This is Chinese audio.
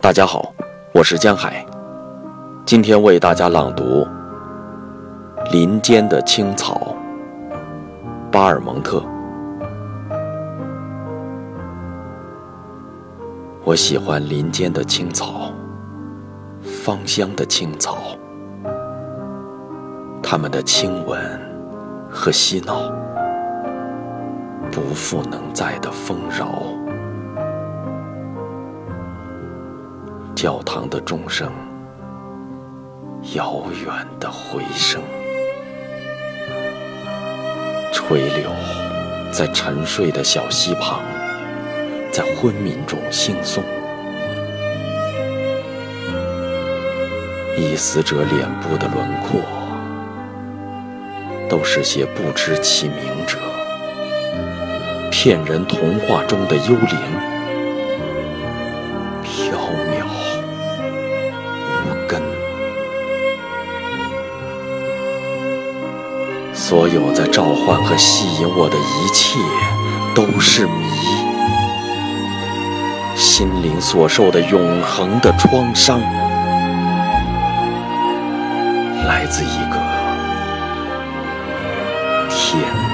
大家好，我是江海，今天为大家朗读《林间的青草》，巴尔蒙特。我喜欢林间的青草，芳香的青草，它们的亲吻和嬉闹，不复能再的丰饶。教堂的钟声，遥远的回声，垂柳在沉睡的小溪旁，在昏迷中惺忪。已死者脸部的轮廓，都是些不知其名者，骗人童话中的幽灵。所有在召唤和吸引我的一切都是谜，心灵所受的永恒的创伤，来自一个天。